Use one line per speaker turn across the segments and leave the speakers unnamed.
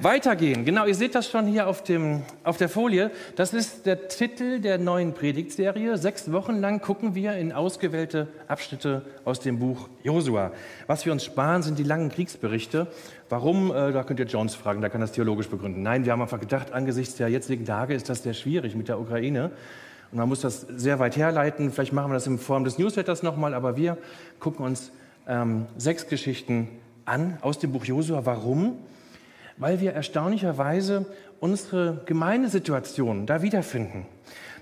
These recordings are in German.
Weitergehen. Genau, ihr seht das schon hier auf, dem, auf der Folie. Das ist der Titel der neuen Predigtserie. Sechs Wochen lang gucken wir in ausgewählte Abschnitte aus dem Buch Josua. Was wir uns sparen, sind die langen Kriegsberichte. Warum? Äh, da könnt ihr Jones fragen, da kann das theologisch begründen. Nein, wir haben einfach gedacht, angesichts der jetzigen Lage ist das sehr schwierig mit der Ukraine. Und man muss das sehr weit herleiten. Vielleicht machen wir das in Form des Newsletters nochmal, aber wir gucken uns ähm, sechs Geschichten an aus dem Buch Josua. Warum? Weil wir erstaunlicherweise unsere Gemeindesituation da wiederfinden.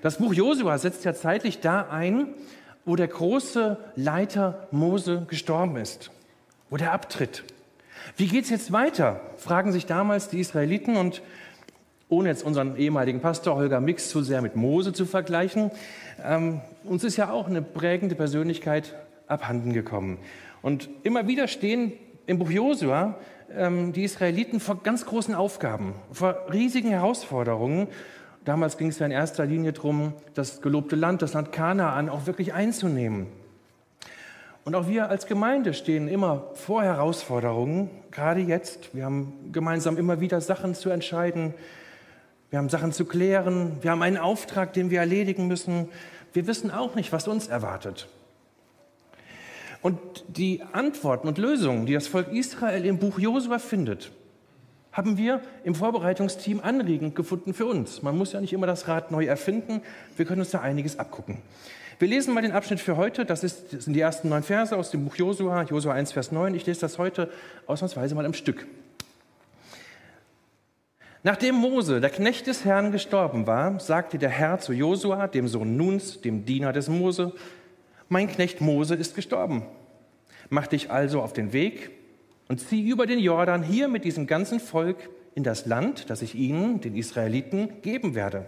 Das Buch Josua setzt ja zeitlich da ein, wo der große Leiter Mose gestorben ist, wo der abtritt. Wie geht es jetzt weiter? fragen sich damals die Israeliten und ohne jetzt unseren ehemaligen Pastor Holger Mix zu sehr mit Mose zu vergleichen, ähm, uns ist ja auch eine prägende Persönlichkeit abhanden gekommen. Und immer wieder stehen im Buch Josua ähm, die Israeliten vor ganz großen Aufgaben, vor riesigen Herausforderungen. Damals ging es ja in erster Linie darum, das gelobte Land, das Land Kanaan auch wirklich einzunehmen. Und auch wir als Gemeinde stehen immer vor Herausforderungen, gerade jetzt. Wir haben gemeinsam immer wieder Sachen zu entscheiden, wir haben Sachen zu klären, wir haben einen Auftrag, den wir erledigen müssen. Wir wissen auch nicht, was uns erwartet. Und die Antworten und Lösungen, die das Volk Israel im Buch Josua findet, haben wir im Vorbereitungsteam anregend gefunden für uns. Man muss ja nicht immer das Rad neu erfinden. Wir können uns da einiges abgucken. Wir lesen mal den Abschnitt für heute. Das, ist, das sind die ersten neun Verse aus dem Buch Josua, Josua 1, Vers 9. Ich lese das heute ausnahmsweise mal im Stück. Nachdem Mose, der Knecht des Herrn, gestorben war, sagte der Herr zu Josua, dem Sohn Nuns, dem Diener des Mose, mein Knecht Mose ist gestorben. Mach dich also auf den Weg und zieh über den Jordan hier mit diesem ganzen Volk in das Land, das ich ihnen, den Israeliten, geben werde.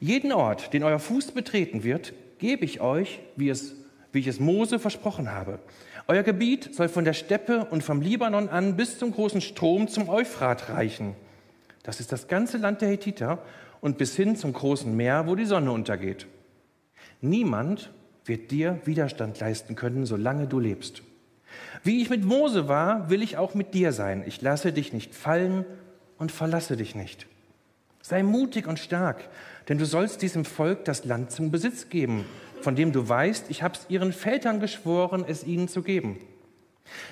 Jeden Ort, den euer Fuß betreten wird, gebe ich euch, wie, es, wie ich es Mose versprochen habe. Euer Gebiet soll von der Steppe und vom Libanon an bis zum großen Strom zum Euphrat reichen. Das ist das ganze Land der Hethiter und bis hin zum großen Meer, wo die Sonne untergeht. Niemand wird dir Widerstand leisten können, solange du lebst. Wie ich mit Mose war, will ich auch mit dir sein. Ich lasse dich nicht fallen und verlasse dich nicht. Sei mutig und stark, denn du sollst diesem Volk das Land zum Besitz geben, von dem du weißt, ich habe es ihren Vätern geschworen, es ihnen zu geben.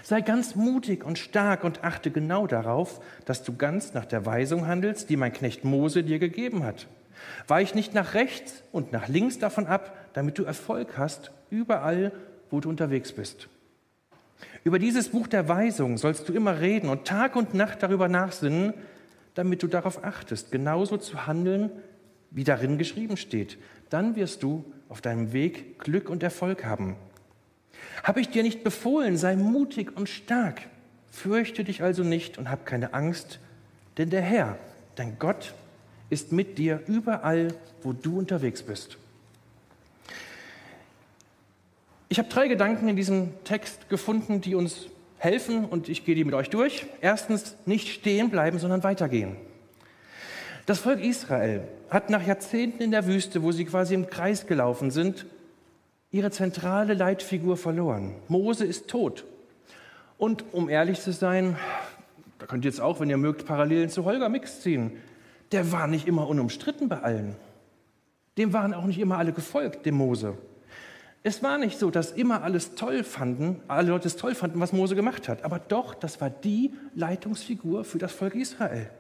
Sei ganz mutig und stark und achte genau darauf, dass du ganz nach der Weisung handelst, die mein Knecht Mose dir gegeben hat. Weich nicht nach rechts und nach links davon ab, damit du Erfolg hast, überall, wo du unterwegs bist. Über dieses Buch der Weisung sollst du immer reden und Tag und Nacht darüber nachsinnen, damit du darauf achtest, genauso zu handeln, wie darin geschrieben steht. Dann wirst du auf deinem Weg Glück und Erfolg haben. Habe ich dir nicht befohlen, sei mutig und stark. Fürchte dich also nicht und hab keine Angst, denn der Herr, dein Gott, ist mit dir überall, wo du unterwegs bist. Ich habe drei Gedanken in diesem Text gefunden, die uns helfen und ich gehe die mit euch durch. Erstens, nicht stehen bleiben, sondern weitergehen. Das Volk Israel hat nach Jahrzehnten in der Wüste, wo sie quasi im Kreis gelaufen sind, ihre zentrale Leitfigur verloren. Mose ist tot. Und um ehrlich zu sein, da könnt ihr jetzt auch, wenn ihr mögt, Parallelen zu Holger Mix ziehen der war nicht immer unumstritten bei allen. Dem waren auch nicht immer alle gefolgt, dem Mose. Es war nicht so, dass immer alles toll fanden, alle Leute es toll fanden, was Mose gemacht hat. Aber doch, das war die Leitungsfigur für das Volk Israel.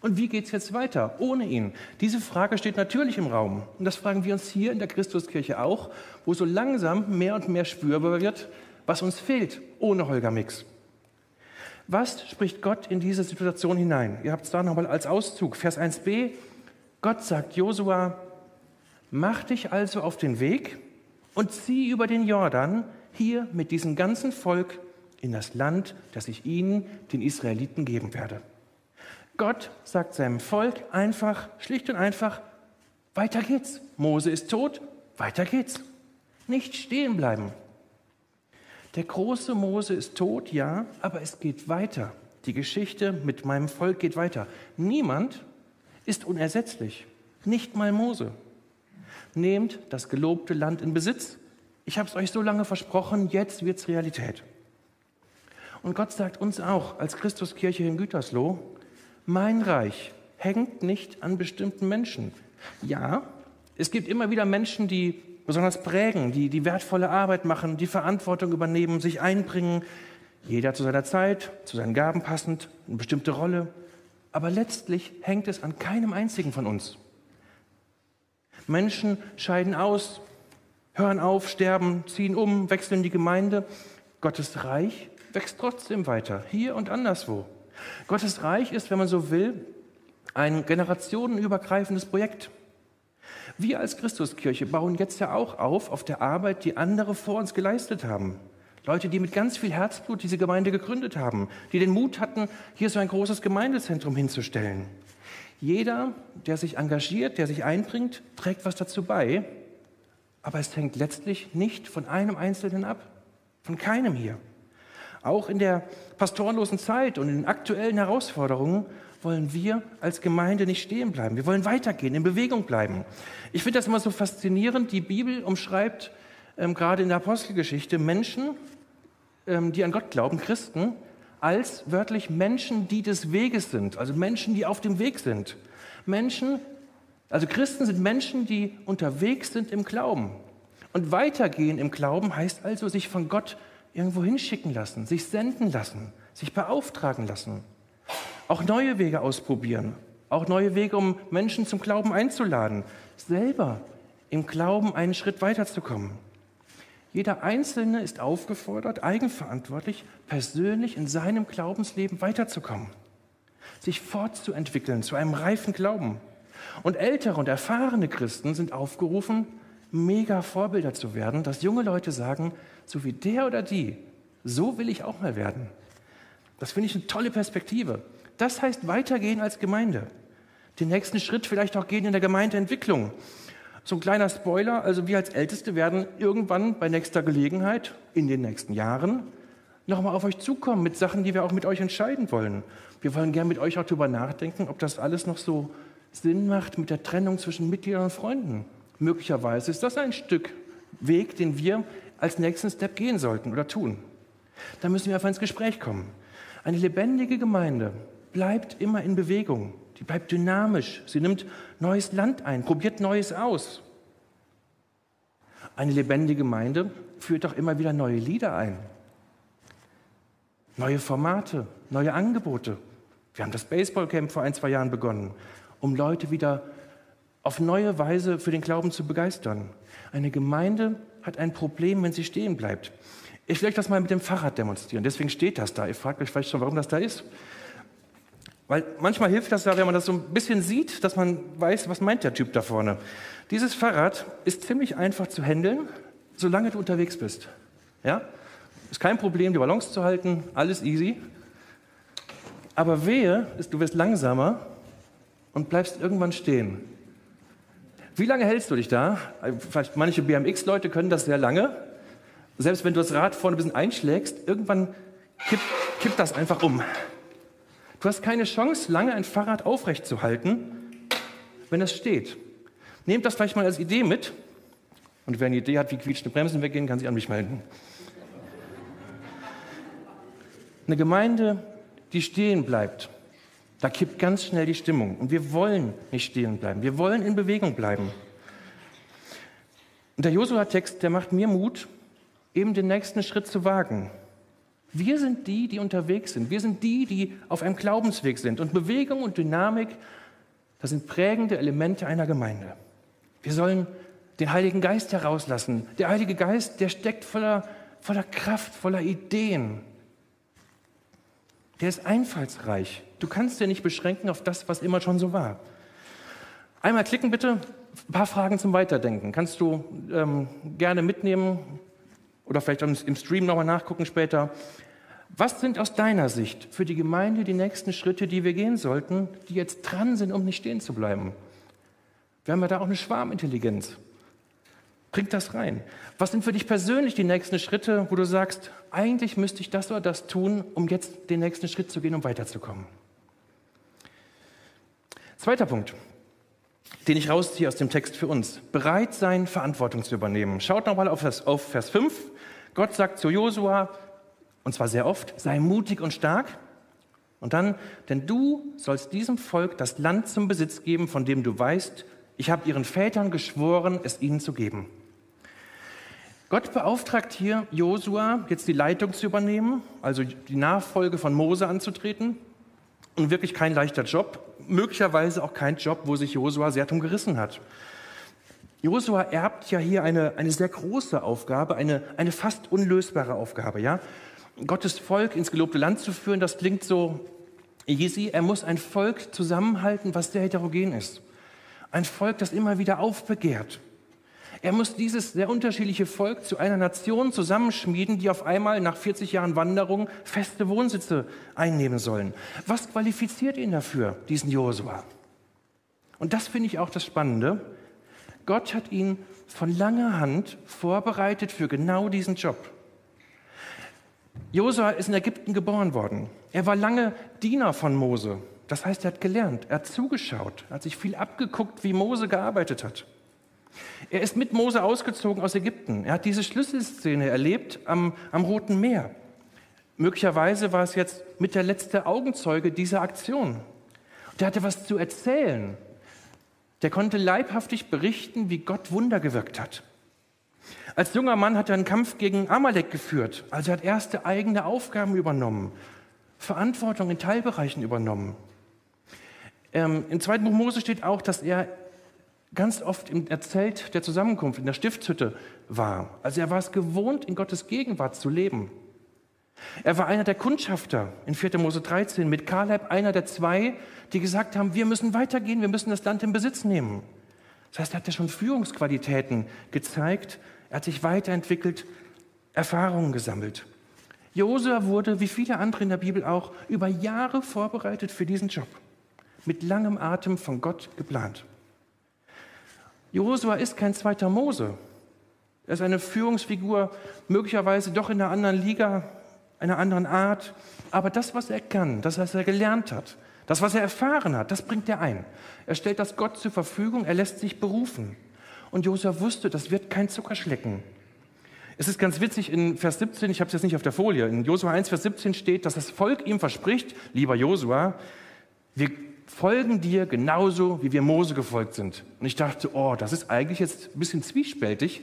Und wie geht es jetzt weiter ohne ihn? Diese Frage steht natürlich im Raum. Und das fragen wir uns hier in der Christuskirche auch, wo so langsam mehr und mehr spürbar wird, was uns fehlt ohne Holger Mix. Was spricht Gott in diese Situation hinein? Ihr habt es da nochmal als Auszug. Vers 1b. Gott sagt Josua, mach dich also auf den Weg und zieh über den Jordan hier mit diesem ganzen Volk in das Land, das ich ihnen, den Israeliten, geben werde. Gott sagt seinem Volk einfach, schlicht und einfach, weiter geht's. Mose ist tot, weiter geht's. Nicht stehen bleiben. Der große Mose ist tot, ja, aber es geht weiter. Die Geschichte mit meinem Volk geht weiter. Niemand ist unersetzlich, nicht mal Mose. Nehmt das gelobte Land in Besitz. Ich habe es euch so lange versprochen, jetzt wird es Realität. Und Gott sagt uns auch als Christuskirche in Gütersloh, mein Reich hängt nicht an bestimmten Menschen. Ja, es gibt immer wieder Menschen, die besonders prägen, die die wertvolle Arbeit machen, die Verantwortung übernehmen, sich einbringen, jeder zu seiner Zeit, zu seinen Gaben passend, eine bestimmte Rolle. Aber letztlich hängt es an keinem einzigen von uns. Menschen scheiden aus, hören auf, sterben, ziehen um, wechseln die Gemeinde. Gottes Reich wächst trotzdem weiter, hier und anderswo. Gottes Reich ist, wenn man so will, ein generationenübergreifendes Projekt. Wir als Christuskirche bauen jetzt ja auch auf auf der Arbeit, die andere vor uns geleistet haben. Leute, die mit ganz viel Herzblut diese Gemeinde gegründet haben, die den Mut hatten, hier so ein großes Gemeindezentrum hinzustellen. Jeder, der sich engagiert, der sich einbringt, trägt was dazu bei, aber es hängt letztlich nicht von einem Einzelnen ab, von keinem hier. Auch in der pastorenlosen Zeit und in den aktuellen Herausforderungen wollen wir als Gemeinde nicht stehen bleiben. Wir wollen weitergehen, in Bewegung bleiben. Ich finde das immer so faszinierend. Die Bibel umschreibt ähm, gerade in der Apostelgeschichte Menschen, ähm, die an Gott glauben, Christen, als wörtlich Menschen, die des Weges sind, also Menschen, die auf dem Weg sind. Menschen, also Christen sind Menschen, die unterwegs sind im Glauben. Und weitergehen im Glauben heißt also, sich von Gott irgendwo hinschicken lassen, sich senden lassen, sich beauftragen lassen. Auch neue Wege ausprobieren, auch neue Wege, um Menschen zum Glauben einzuladen, selber im Glauben einen Schritt weiterzukommen. Jeder Einzelne ist aufgefordert, eigenverantwortlich, persönlich in seinem Glaubensleben weiterzukommen, sich fortzuentwickeln zu einem reifen Glauben. Und ältere und erfahrene Christen sind aufgerufen, mega Vorbilder zu werden, dass junge Leute sagen, so wie der oder die, so will ich auch mal werden. Das finde ich eine tolle Perspektive. Das heißt weitergehen als Gemeinde. Den nächsten Schritt vielleicht auch gehen in der Gemeindeentwicklung. So ein kleiner Spoiler, also wir als Älteste werden irgendwann bei nächster Gelegenheit, in den nächsten Jahren, nochmal auf euch zukommen mit Sachen, die wir auch mit euch entscheiden wollen. Wir wollen gerne mit euch auch darüber nachdenken, ob das alles noch so Sinn macht mit der Trennung zwischen Mitgliedern und Freunden. Möglicherweise ist das ein Stück Weg, den wir als nächsten Step gehen sollten oder tun. Da müssen wir einfach ins Gespräch kommen. Eine lebendige Gemeinde bleibt immer in Bewegung. Die bleibt dynamisch. Sie nimmt neues Land ein, probiert Neues aus. Eine lebendige Gemeinde führt auch immer wieder neue Lieder ein. Neue Formate, neue Angebote. Wir haben das Baseballcamp vor ein, zwei Jahren begonnen, um Leute wieder auf neue Weise für den Glauben zu begeistern. Eine Gemeinde hat ein Problem, wenn sie stehen bleibt. Ich will euch das mal mit dem Fahrrad demonstrieren. Deswegen steht das da. Ihr fragt euch vielleicht schon, warum das da ist. Weil manchmal hilft das ja, wenn man das so ein bisschen sieht, dass man weiß, was meint der Typ da vorne. Dieses Fahrrad ist ziemlich einfach zu handeln, solange du unterwegs bist. Ja? Ist kein Problem, die Balance zu halten, alles easy. Aber wehe, ist, du wirst langsamer und bleibst irgendwann stehen. Wie lange hältst du dich da? Vielleicht manche BMX-Leute können das sehr lange. Selbst wenn du das Rad vorne ein bisschen einschlägst, irgendwann kippt, kippt das einfach um. Du hast keine Chance, lange ein Fahrrad aufrecht zu halten, wenn es steht. Nehmt das vielleicht mal als Idee mit. Und wer eine Idee hat, wie quietschende Bremsen weggehen, kann sich an mich melden. Eine Gemeinde, die stehen bleibt, da kippt ganz schnell die Stimmung. Und wir wollen nicht stehen bleiben. Wir wollen in Bewegung bleiben. Und der Josua-Text, der macht mir Mut, eben den nächsten Schritt zu wagen. Wir sind die, die unterwegs sind. Wir sind die, die auf einem Glaubensweg sind. Und Bewegung und Dynamik, das sind prägende Elemente einer Gemeinde. Wir sollen den Heiligen Geist herauslassen. Der Heilige Geist, der steckt voller, voller Kraft, voller Ideen. Der ist einfallsreich. Du kannst dir nicht beschränken auf das, was immer schon so war. Einmal klicken bitte, ein paar Fragen zum Weiterdenken. Kannst du ähm, gerne mitnehmen oder vielleicht im Stream nochmal nachgucken später. Was sind aus deiner Sicht für die Gemeinde die nächsten Schritte, die wir gehen sollten, die jetzt dran sind, um nicht stehen zu bleiben? Wir haben ja da auch eine Schwarmintelligenz. Bringt das rein. Was sind für dich persönlich die nächsten Schritte, wo du sagst, eigentlich müsste ich das oder das tun, um jetzt den nächsten Schritt zu gehen, um weiterzukommen? Zweiter Punkt, den ich rausziehe aus dem Text für uns. Bereit sein, Verantwortung zu übernehmen. Schaut nochmal auf Vers, auf Vers 5. Gott sagt zu Josua, Und zwar sehr oft, sei mutig und stark. Und dann, denn du sollst diesem Volk das Land zum Besitz geben, von dem du weißt, ich habe ihren Vätern geschworen, es ihnen zu geben. Gott beauftragt hier Josua, jetzt die Leitung zu übernehmen, also die Nachfolge von Mose anzutreten. Und wirklich kein leichter Job, möglicherweise auch kein Job, wo sich Josua sehr drum gerissen hat. Josua erbt ja hier eine, eine sehr große Aufgabe, eine, eine fast unlösbare Aufgabe. Ja? Gottes Volk ins gelobte Land zu führen, das klingt so easy. Er muss ein Volk zusammenhalten, was sehr heterogen ist. Ein Volk, das immer wieder aufbegehrt. Er muss dieses sehr unterschiedliche Volk zu einer Nation zusammenschmieden, die auf einmal nach 40 Jahren Wanderung feste Wohnsitze einnehmen sollen. Was qualifiziert ihn dafür, diesen Josua? Und das finde ich auch das Spannende. Gott hat ihn von langer Hand vorbereitet für genau diesen Job. Josua ist in Ägypten geboren worden. Er war lange Diener von Mose. Das heißt, er hat gelernt, er hat zugeschaut, er hat sich viel abgeguckt, wie Mose gearbeitet hat. Er ist mit Mose ausgezogen aus Ägypten. Er hat diese Schlüsselszene erlebt am, am Roten Meer. Möglicherweise war es jetzt mit der letzte Augenzeuge dieser Aktion. Der hatte was zu erzählen. Der konnte leibhaftig berichten, wie Gott Wunder gewirkt hat. Als junger Mann hat er einen Kampf gegen Amalek geführt. Also er hat erste eigene Aufgaben übernommen, Verantwortung in Teilbereichen übernommen. Ähm, Im zweiten Buch Mose steht auch, dass er ganz oft im Zelt der Zusammenkunft, in der Stiftshütte war. Also er war es gewohnt, in Gottes Gegenwart zu leben. Er war einer der Kundschafter in 4. Mose 13 mit Kaleb, einer der zwei, die gesagt haben, wir müssen weitergehen, wir müssen das Land in Besitz nehmen. Das heißt, er hat ja schon Führungsqualitäten gezeigt, er hat sich weiterentwickelt, Erfahrungen gesammelt. Josua wurde, wie viele andere in der Bibel auch, über Jahre vorbereitet für diesen Job, mit langem Atem von Gott geplant. Josua ist kein zweiter Mose. Er ist eine Führungsfigur, möglicherweise doch in einer anderen Liga, einer anderen Art. Aber das, was er kann, das, was er gelernt hat, das, was er erfahren hat, das bringt er ein. Er stellt das Gott zur Verfügung, er lässt sich berufen. Und Josua wusste, das wird kein Zuckerschlecken. Es ist ganz witzig, in Vers 17, ich habe es jetzt nicht auf der Folie, in Josua 1, Vers 17 steht, dass das Volk ihm verspricht, lieber Josua, wir folgen dir genauso, wie wir Mose gefolgt sind. Und ich dachte, oh, das ist eigentlich jetzt ein bisschen zwiespältig.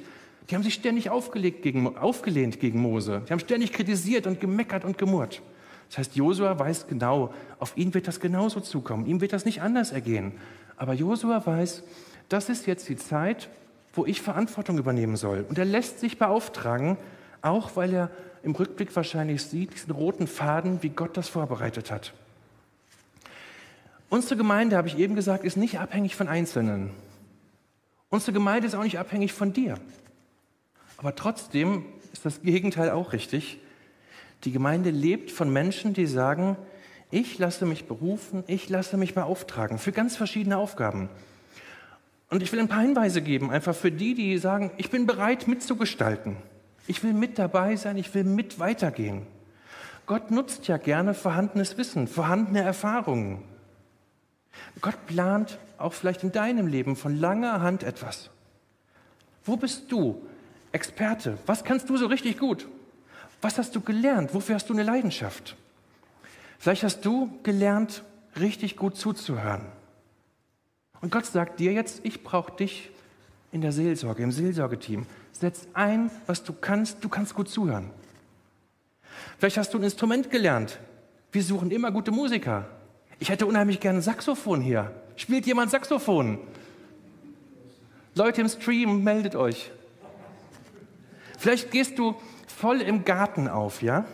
Die haben sich ständig aufgelegt gegen, aufgelehnt gegen Mose. Die haben ständig kritisiert und gemeckert und gemurrt. Das heißt, Josua weiß genau, auf ihn wird das genauso zukommen. Ihm wird das nicht anders ergehen. Aber Josua weiß, das ist jetzt die Zeit, wo ich Verantwortung übernehmen soll. Und er lässt sich beauftragen, auch weil er im Rückblick wahrscheinlich sieht, diesen roten Faden, wie Gott das vorbereitet hat. Unsere Gemeinde, habe ich eben gesagt, ist nicht abhängig von Einzelnen. Unsere Gemeinde ist auch nicht abhängig von dir. Aber trotzdem ist das Gegenteil auch richtig. Die Gemeinde lebt von Menschen, die sagen, ich lasse mich berufen, ich lasse mich beauftragen für ganz verschiedene Aufgaben. Und ich will ein paar Hinweise geben, einfach für die, die sagen, ich bin bereit mitzugestalten. Ich will mit dabei sein, ich will mit weitergehen. Gott nutzt ja gerne vorhandenes Wissen, vorhandene Erfahrungen. Gott plant auch vielleicht in deinem Leben von langer Hand etwas. Wo bist du Experte? Was kannst du so richtig gut? Was hast du gelernt? Wofür hast du eine Leidenschaft? Vielleicht hast du gelernt, richtig gut zuzuhören. Und Gott sagt dir jetzt, ich brauche dich in der Seelsorge, im Seelsorgeteam. Setz ein, was du kannst. Du kannst gut zuhören. Vielleicht hast du ein Instrument gelernt. Wir suchen immer gute Musiker. Ich hätte unheimlich gerne ein Saxophon hier. Spielt jemand Saxophon? Leute im Stream, meldet euch. Vielleicht gehst du voll im Garten auf, ja?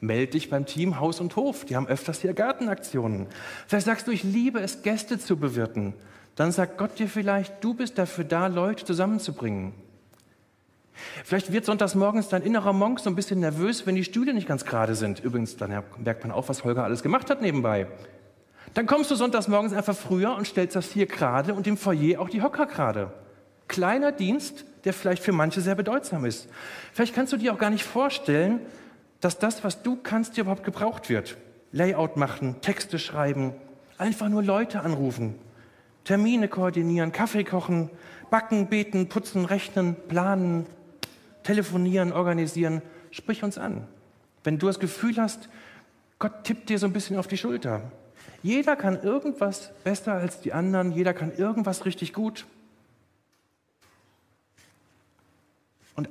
Meld dich beim Team Haus und Hof. Die haben öfters hier Gartenaktionen. Vielleicht sagst du, ich liebe es, Gäste zu bewirten. Dann sagt Gott dir vielleicht, du bist dafür da, Leute zusammenzubringen. Vielleicht wird sonntags morgens dein innerer Monk so ein bisschen nervös, wenn die Stühle nicht ganz gerade sind. Übrigens, dann merkt man auch, was Holger alles gemacht hat nebenbei. Dann kommst du sonntags morgens einfach früher und stellst das hier gerade und im Foyer auch die Hocker gerade. Kleiner Dienst, der vielleicht für manche sehr bedeutsam ist. Vielleicht kannst du dir auch gar nicht vorstellen, dass das, was du kannst, dir überhaupt gebraucht wird. Layout machen, Texte schreiben, einfach nur Leute anrufen, Termine koordinieren, Kaffee kochen, backen, beten, putzen, rechnen, planen, telefonieren, organisieren. Sprich uns an. Wenn du das Gefühl hast, Gott tippt dir so ein bisschen auf die Schulter. Jeder kann irgendwas besser als die anderen, jeder kann irgendwas richtig gut. Und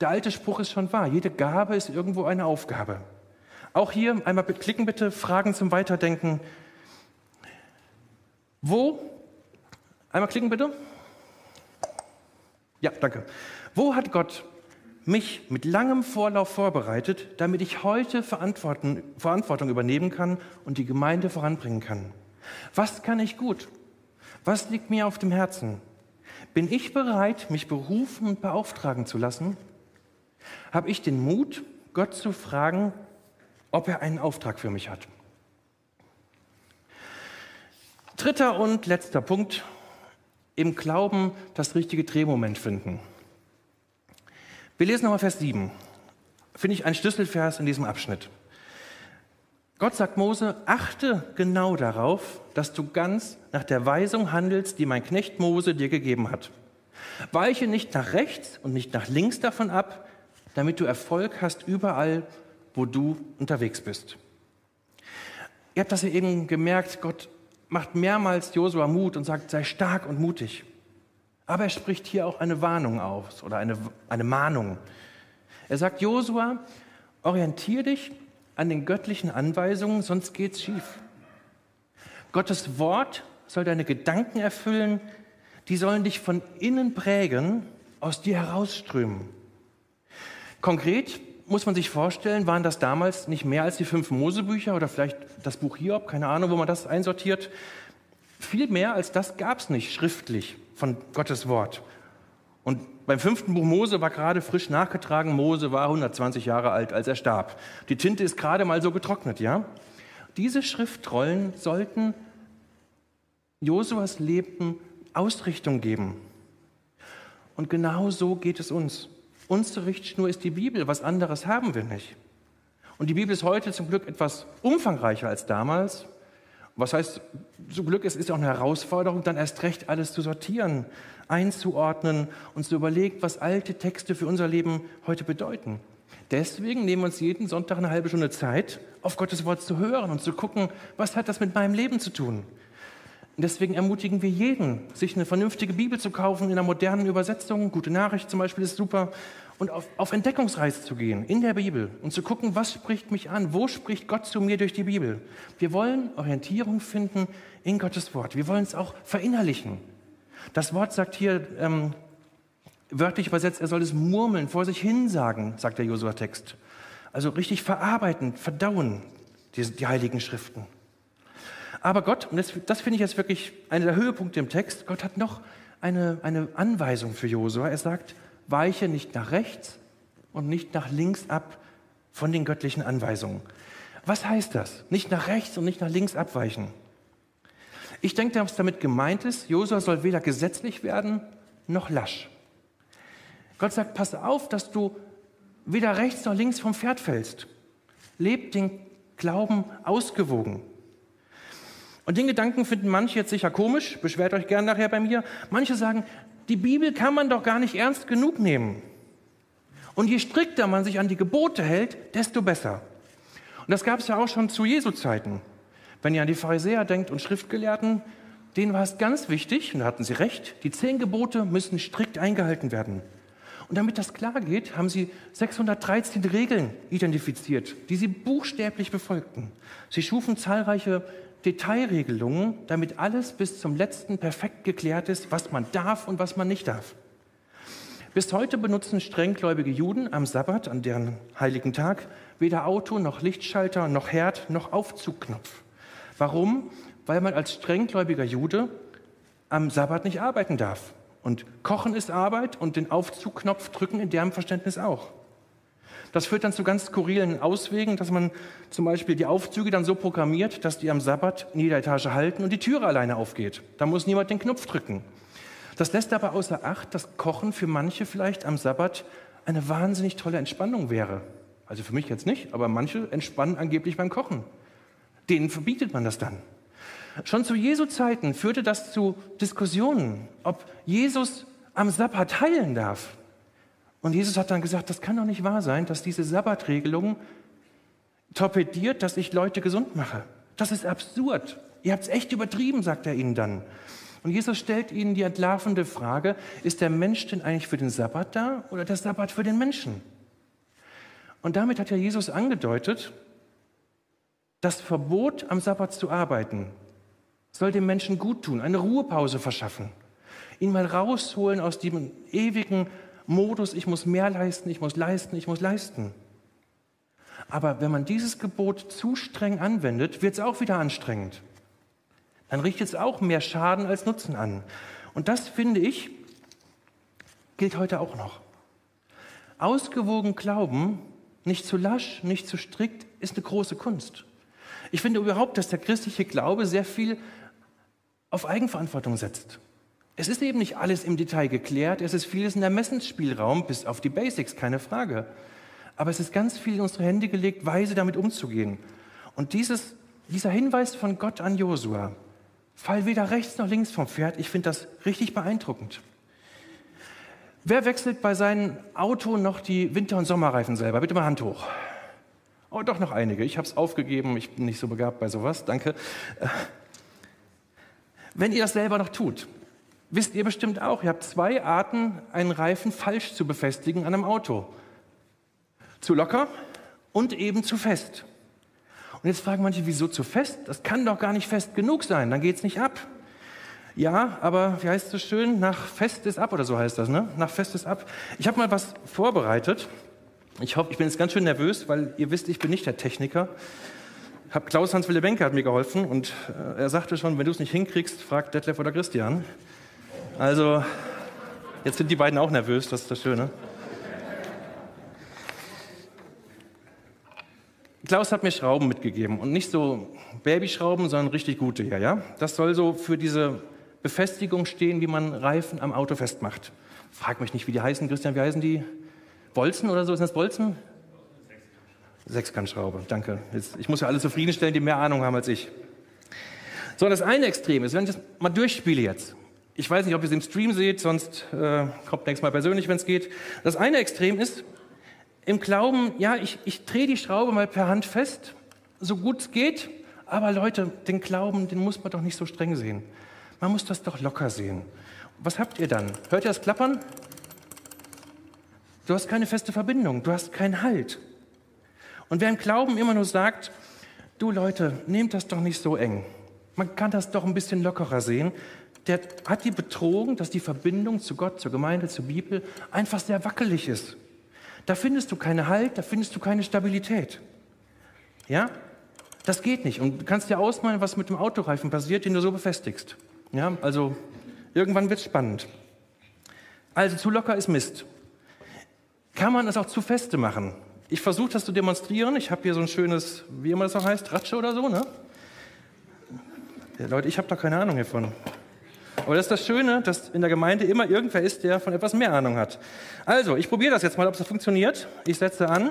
der alte Spruch ist schon wahr, jede Gabe ist irgendwo eine Aufgabe. Auch hier einmal klicken bitte, Fragen zum Weiterdenken. Wo, einmal klicken bitte. Ja, danke. Wo hat Gott mich mit langem Vorlauf vorbereitet, damit ich heute Verantwortung übernehmen kann und die Gemeinde voranbringen kann. Was kann ich gut? Was liegt mir auf dem Herzen? Bin ich bereit, mich berufen und beauftragen zu lassen? Habe ich den Mut, Gott zu fragen, ob er einen Auftrag für mich hat? Dritter und letzter Punkt, im Glauben das richtige Drehmoment finden. Wir lesen nochmal Vers 7. Finde ich ein Schlüsselvers in diesem Abschnitt. Gott sagt Mose, achte genau darauf, dass du ganz nach der Weisung handelst, die mein Knecht Mose dir gegeben hat. Weiche nicht nach rechts und nicht nach links davon ab, damit du Erfolg hast überall, wo du unterwegs bist. Ihr habt das ja eben gemerkt, Gott macht mehrmals Josua Mut und sagt, sei stark und mutig. Aber er spricht hier auch eine Warnung aus oder eine, eine Mahnung. Er sagt, Josua, orientier dich an den göttlichen Anweisungen, sonst geht's schief. Gottes Wort soll deine Gedanken erfüllen, die sollen dich von innen prägen, aus dir herausströmen. Konkret muss man sich vorstellen, waren das damals nicht mehr als die fünf Mosebücher oder vielleicht das Buch Hiob, keine Ahnung, wo man das einsortiert. Viel mehr als das gab es nicht schriftlich von Gottes Wort. Und beim fünften Buch Mose war gerade frisch nachgetragen, Mose war 120 Jahre alt, als er starb. Die Tinte ist gerade mal so getrocknet, ja? Diese Schriftrollen sollten Josuas Leben Ausrichtung geben. Und genau so geht es uns. Unsere Richtschnur ist die Bibel, was anderes haben wir nicht. Und die Bibel ist heute zum Glück etwas umfangreicher als damals. Was heißt, so Glück ist, ist auch eine Herausforderung, dann erst recht alles zu sortieren, einzuordnen und zu überlegen, was alte Texte für unser Leben heute bedeuten. Deswegen nehmen wir uns jeden Sonntag eine halbe Stunde Zeit, auf Gottes Wort zu hören und zu gucken, was hat das mit meinem Leben zu tun. Deswegen ermutigen wir jeden, sich eine vernünftige Bibel zu kaufen in einer modernen Übersetzung. Gute Nachricht zum Beispiel ist super und auf, auf Entdeckungsreise zu gehen in der Bibel und zu gucken, was spricht mich an, wo spricht Gott zu mir durch die Bibel. Wir wollen Orientierung finden in Gottes Wort. Wir wollen es auch verinnerlichen. Das Wort sagt hier, ähm, wörtlich übersetzt, er soll es murmeln, vor sich hin sagen, sagt der Josua-Text. Also richtig verarbeiten, verdauen, die, die heiligen Schriften. Aber Gott, und das, das finde ich jetzt wirklich einer der Höhepunkte im Text, Gott hat noch eine, eine Anweisung für Josua. Er sagt, weiche nicht nach rechts und nicht nach links ab von den göttlichen Anweisungen. Was heißt das? Nicht nach rechts und nicht nach links abweichen. Ich denke, dass damit gemeint ist, Josua soll weder gesetzlich werden noch lasch. Gott sagt, pass auf, dass du weder rechts noch links vom Pferd fällst. Lebt den Glauben ausgewogen. Und den Gedanken finden manche jetzt sicher komisch, beschwert euch gern nachher bei mir. Manche sagen, die Bibel kann man doch gar nicht ernst genug nehmen. Und je strikter man sich an die Gebote hält, desto besser. Und das gab es ja auch schon zu Jesu Zeiten. Wenn ihr an die Pharisäer denkt und Schriftgelehrten, denen war es ganz wichtig, und da hatten sie recht, die zehn Gebote müssen strikt eingehalten werden. Und damit das klar geht, haben sie 613 Regeln identifiziert, die sie buchstäblich befolgten. Sie schufen zahlreiche Detailregelungen, damit alles bis zum letzten perfekt geklärt ist, was man darf und was man nicht darf. Bis heute benutzen strenggläubige Juden am Sabbat, an deren heiligen Tag, weder Auto noch Lichtschalter noch Herd noch Aufzugknopf. Warum? Weil man als strenggläubiger Jude am Sabbat nicht arbeiten darf. Und Kochen ist Arbeit und den Aufzugknopf drücken in deren Verständnis auch. Das führt dann zu ganz skurrilen Auswegen, dass man zum Beispiel die Aufzüge dann so programmiert, dass die am Sabbat in jeder Etage halten und die Türe alleine aufgeht. Da muss niemand den Knopf drücken. Das lässt aber außer Acht, dass Kochen für manche vielleicht am Sabbat eine wahnsinnig tolle Entspannung wäre. Also für mich jetzt nicht, aber manche entspannen angeblich beim Kochen. Denen verbietet man das dann. Schon zu Jesu Zeiten führte das zu Diskussionen, ob Jesus am Sabbat heilen darf. Und Jesus hat dann gesagt, das kann doch nicht wahr sein, dass diese Sabbatregelungen torpediert, dass ich Leute gesund mache. Das ist absurd. Ihr habt es echt übertrieben, sagt er ihnen dann. Und Jesus stellt ihnen die entlarvende Frage, ist der Mensch denn eigentlich für den Sabbat da oder der Sabbat für den Menschen? Und damit hat ja Jesus angedeutet, das Verbot, am Sabbat zu arbeiten, soll dem Menschen gut tun, eine Ruhepause verschaffen, ihn mal rausholen aus dem ewigen Modus, ich muss mehr leisten, ich muss leisten, ich muss leisten. Aber wenn man dieses Gebot zu streng anwendet, wird es auch wieder anstrengend dann richtet es auch mehr Schaden als Nutzen an. Und das, finde ich, gilt heute auch noch. Ausgewogen glauben, nicht zu lasch, nicht zu strikt, ist eine große Kunst. Ich finde überhaupt, dass der christliche Glaube sehr viel auf Eigenverantwortung setzt. Es ist eben nicht alles im Detail geklärt, es ist vieles in Ermessensspielraum, bis auf die Basics, keine Frage. Aber es ist ganz viel in unsere Hände gelegt, weise damit umzugehen. Und dieses, dieser Hinweis von Gott an Josua, Fall weder rechts noch links vom Pferd. Ich finde das richtig beeindruckend. Wer wechselt bei seinem Auto noch die Winter- und Sommerreifen selber? Bitte mal Hand hoch. Oh, doch noch einige. Ich habe es aufgegeben. Ich bin nicht so begabt bei sowas. Danke. Äh, wenn ihr das selber noch tut, wisst ihr bestimmt auch, ihr habt zwei Arten, einen Reifen falsch zu befestigen an einem Auto. Zu locker und eben zu fest. Und jetzt fragen manche, wieso zu fest? Das kann doch gar nicht fest genug sein, dann geht es nicht ab. Ja, aber wie heißt es schön? Nach fest ist ab oder so heißt das, ne? Nach fest ist ab. Ich habe mal was vorbereitet. Ich hoffe, ich bin jetzt ganz schön nervös, weil ihr wisst, ich bin nicht der Techniker. Hab Klaus Hans Wille Benke hat mir geholfen und äh, er sagte schon, wenn du es nicht hinkriegst, frag Detlef oder Christian. Also jetzt sind die beiden auch nervös, das ist das Schöne. Klaus hat mir Schrauben mitgegeben und nicht so Babyschrauben, sondern richtig gute hier. Ja? Das soll so für diese Befestigung stehen, wie man Reifen am Auto festmacht. Frag mich nicht, wie die heißen, Christian, wie heißen die? Bolzen oder so? Ist das Bolzen? Sechskantschraube, danke. Jetzt, ich muss ja alle zufriedenstellen, die mehr Ahnung haben als ich. So, das eine Extrem ist, wenn ich das mal durchspiele jetzt. Ich weiß nicht, ob ihr es im Stream seht, sonst äh, kommt nächstes Mal persönlich, wenn es geht. Das eine Extrem ist, im Glauben, ja, ich, ich drehe die Schraube mal per Hand fest, so gut es geht, aber Leute, den Glauben, den muss man doch nicht so streng sehen. Man muss das doch locker sehen. Was habt ihr dann? Hört ihr das Klappern? Du hast keine feste Verbindung, du hast keinen Halt. Und wer im Glauben immer nur sagt, du Leute, nehmt das doch nicht so eng. Man kann das doch ein bisschen lockerer sehen. Der hat die betrogen, dass die Verbindung zu Gott, zur Gemeinde, zur Bibel einfach sehr wackelig ist. Da findest du keinen Halt, da findest du keine Stabilität. Ja? Das geht nicht. Und du kannst dir ausmalen, was mit dem Autoreifen passiert, den du so befestigst. Ja? Also irgendwann wird es spannend. Also zu locker ist Mist. Kann man es auch zu feste machen? Ich versuche das zu demonstrieren. Ich habe hier so ein schönes, wie immer das auch heißt, Ratsche oder so, ne? Ja, Leute, ich habe da keine Ahnung hiervon. Aber das ist das Schöne, dass in der Gemeinde immer irgendwer ist, der von etwas mehr Ahnung hat. Also, ich probiere das jetzt mal, ob das funktioniert. Ich setze an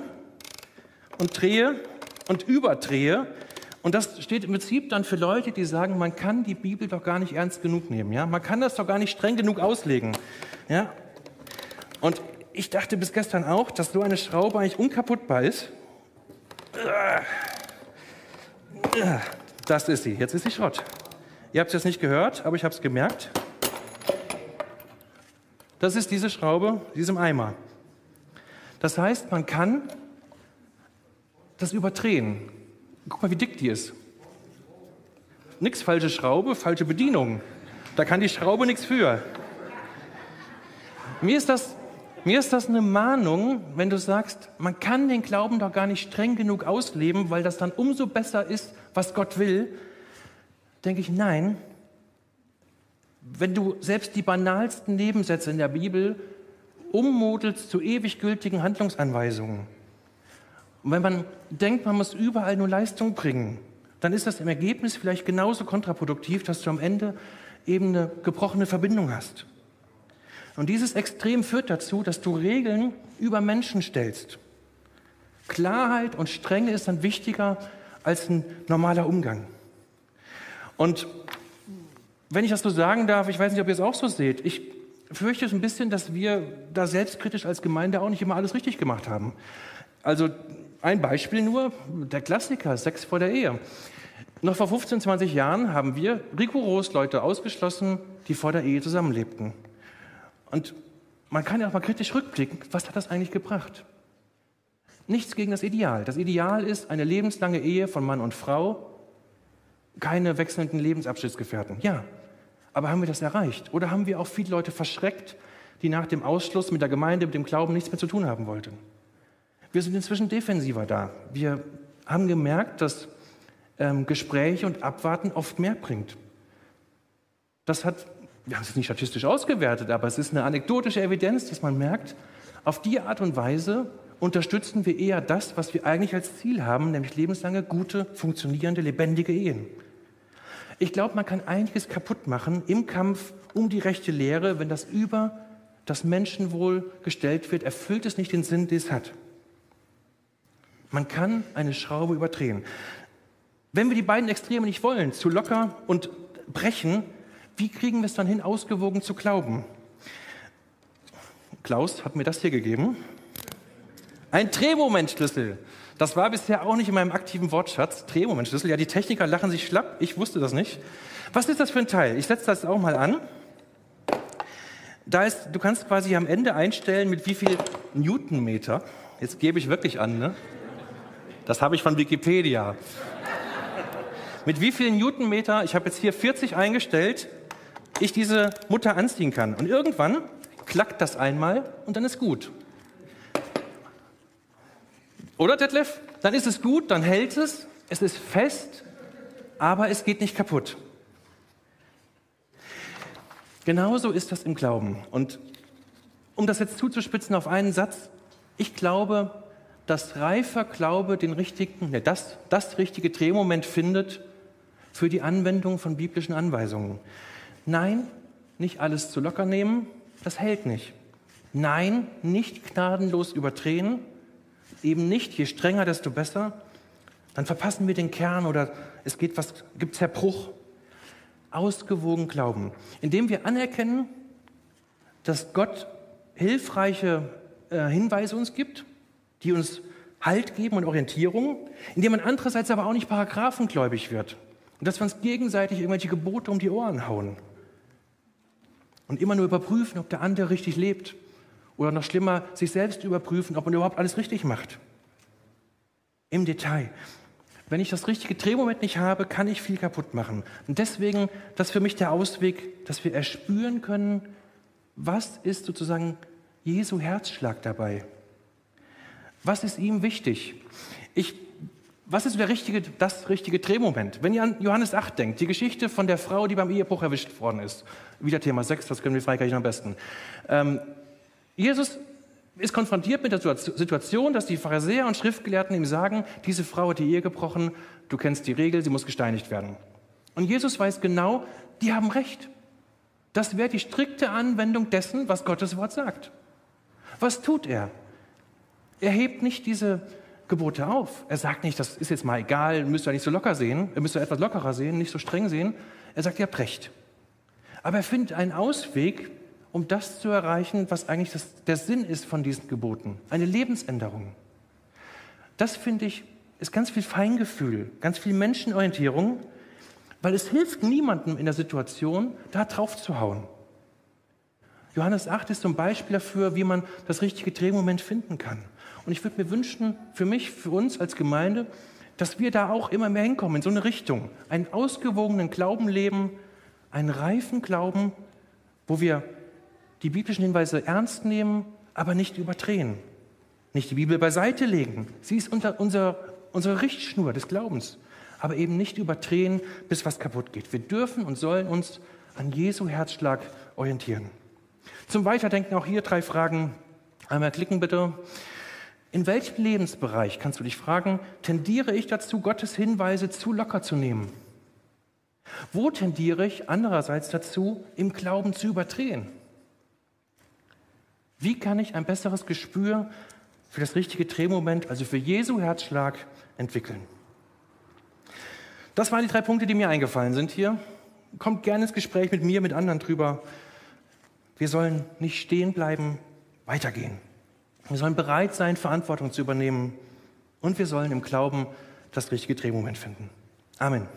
und drehe und überdrehe. Und das steht im Prinzip dann für Leute, die sagen, man kann die Bibel doch gar nicht ernst genug nehmen. Ja? Man kann das doch gar nicht streng genug auslegen. Ja? Und ich dachte bis gestern auch, dass so eine Schraube eigentlich unkaputtbar ist. Das ist sie. Jetzt ist sie Schrott. Ihr habt es jetzt nicht gehört, aber ich habe es gemerkt. Das ist diese Schraube, diesem Eimer. Das heißt, man kann das überdrehen. Guck mal, wie dick die ist. Nix falsche Schraube, falsche Bedienung. Da kann die Schraube nichts für. Mir ist, das, mir ist das eine Mahnung, wenn du sagst, man kann den Glauben doch gar nicht streng genug ausleben, weil das dann umso besser ist, was Gott will, denke ich, nein, wenn du selbst die banalsten Nebensätze in der Bibel ummodelst zu ewig gültigen Handlungsanweisungen, und wenn man denkt, man muss überall nur Leistung bringen, dann ist das im Ergebnis vielleicht genauso kontraproduktiv, dass du am Ende eben eine gebrochene Verbindung hast. Und dieses Extrem führt dazu, dass du Regeln über Menschen stellst. Klarheit und Strenge ist dann wichtiger als ein normaler Umgang. Und wenn ich das so sagen darf, ich weiß nicht, ob ihr es auch so seht, ich fürchte es ein bisschen, dass wir da selbstkritisch als Gemeinde auch nicht immer alles richtig gemacht haben. Also ein Beispiel nur, der Klassiker, Sex vor der Ehe. Noch vor 15, 20 Jahren haben wir rigoros Leute ausgeschlossen, die vor der Ehe zusammenlebten. Und man kann ja auch mal kritisch rückblicken, was hat das eigentlich gebracht? Nichts gegen das Ideal. Das Ideal ist eine lebenslange Ehe von Mann und Frau, keine wechselnden Lebensabschnittsgefährten. Ja, aber haben wir das erreicht? Oder haben wir auch viele Leute verschreckt, die nach dem Ausschluss mit der Gemeinde, mit dem Glauben nichts mehr zu tun haben wollten? Wir sind inzwischen defensiver da. Wir haben gemerkt, dass ähm, Gespräche und Abwarten oft mehr bringt. Das hat, wir haben es nicht statistisch ausgewertet, aber es ist eine anekdotische Evidenz, dass man merkt, auf die Art und Weise unterstützen wir eher das, was wir eigentlich als Ziel haben, nämlich lebenslange, gute, funktionierende, lebendige Ehen. Ich glaube, man kann einiges kaputt machen im Kampf um die rechte Lehre, wenn das über das Menschenwohl gestellt wird, erfüllt es nicht den Sinn, den es hat. Man kann eine Schraube überdrehen. Wenn wir die beiden Extreme nicht wollen, zu locker und brechen, wie kriegen wir es dann hin, ausgewogen zu glauben? Klaus hat mir das hier gegeben. Ein Drehmomentschlüssel. Das war bisher auch nicht in meinem aktiven Wortschatz. Drehmomentschlüssel. Ja, die Techniker lachen sich schlapp. Ich wusste das nicht. Was ist das für ein Teil? Ich setze das auch mal an. Da ist, du kannst quasi am Ende einstellen, mit wie viel Newtonmeter. Jetzt gebe ich wirklich an, ne? Das habe ich von Wikipedia. mit wie viel Newtonmeter, ich habe jetzt hier 40 eingestellt, ich diese Mutter anziehen kann. Und irgendwann klackt das einmal und dann ist gut. Oder, Detlef? Dann ist es gut, dann hält es, es ist fest, aber es geht nicht kaputt. Genauso ist das im Glauben. Und um das jetzt zuzuspitzen auf einen Satz, ich glaube, dass reifer Glaube den richtigen, ne, das, das richtige Drehmoment findet für die Anwendung von biblischen Anweisungen. Nein, nicht alles zu locker nehmen, das hält nicht. Nein, nicht gnadenlos überdrehen, eben nicht, je strenger, desto besser, dann verpassen wir den Kern oder es geht was, gibt Zerbruch. Ausgewogen glauben, indem wir anerkennen, dass Gott hilfreiche äh, Hinweise uns gibt, die uns Halt geben und Orientierung, indem man andererseits aber auch nicht paragraphendgläubig wird. Und dass wir uns gegenseitig irgendwelche Gebote um die Ohren hauen. Und immer nur überprüfen, ob der andere richtig lebt oder noch schlimmer, sich selbst überprüfen, ob man überhaupt alles richtig macht. Im Detail. Wenn ich das richtige Drehmoment nicht habe, kann ich viel kaputt machen. Und deswegen, das ist für mich der Ausweg, dass wir erspüren können, was ist sozusagen Jesu Herzschlag dabei? Was ist ihm wichtig? Ich, was ist richtige, das richtige Drehmoment? Wenn ihr an Johannes 8 denkt, die Geschichte von der Frau, die beim Ehebruch erwischt worden ist, wieder Thema 6, das können wir freikirchen am besten. Ähm, Jesus ist konfrontiert mit der Situation, dass die Pharisäer und Schriftgelehrten ihm sagen, diese Frau hat die Ehe gebrochen, du kennst die Regel, sie muss gesteinigt werden. Und Jesus weiß genau, die haben recht. Das wäre die strikte Anwendung dessen, was Gottes Wort sagt. Was tut er? Er hebt nicht diese Gebote auf. Er sagt nicht, das ist jetzt mal egal, müsst ihr nicht so locker sehen, ihr müsst ihr etwas lockerer sehen, nicht so streng sehen. Er sagt, ihr habt recht. Aber er findet einen Ausweg, um das zu erreichen, was eigentlich das, der Sinn ist von diesen Geboten. Eine Lebensänderung. Das finde ich, ist ganz viel Feingefühl, ganz viel Menschenorientierung, weil es hilft niemandem in der Situation, da drauf zu hauen. Johannes 8 ist zum Beispiel dafür, wie man das richtige Drehmoment finden kann. Und ich würde mir wünschen, für mich, für uns als Gemeinde, dass wir da auch immer mehr hinkommen, in so eine Richtung. Einen ausgewogenen Glauben leben, einen reifen Glauben, wo wir die biblischen Hinweise ernst nehmen, aber nicht überdrehen. Nicht die Bibel beiseite legen. Sie ist unter unser, unsere Richtschnur des Glaubens. Aber eben nicht überdrehen, bis was kaputt geht. Wir dürfen und sollen uns an Jesu Herzschlag orientieren. Zum Weiterdenken auch hier drei Fragen. Einmal klicken bitte. In welchem Lebensbereich, kannst du dich fragen, tendiere ich dazu, Gottes Hinweise zu locker zu nehmen? Wo tendiere ich andererseits dazu, im Glauben zu überdrehen? Wie kann ich ein besseres Gespür für das richtige Drehmoment, also für Jesu Herzschlag, entwickeln? Das waren die drei Punkte, die mir eingefallen sind hier. Kommt gerne ins Gespräch mit mir, mit anderen drüber. Wir sollen nicht stehen bleiben, weitergehen. Wir sollen bereit sein, Verantwortung zu übernehmen Und wir sollen im Glauben das richtige Drehmoment finden. Amen.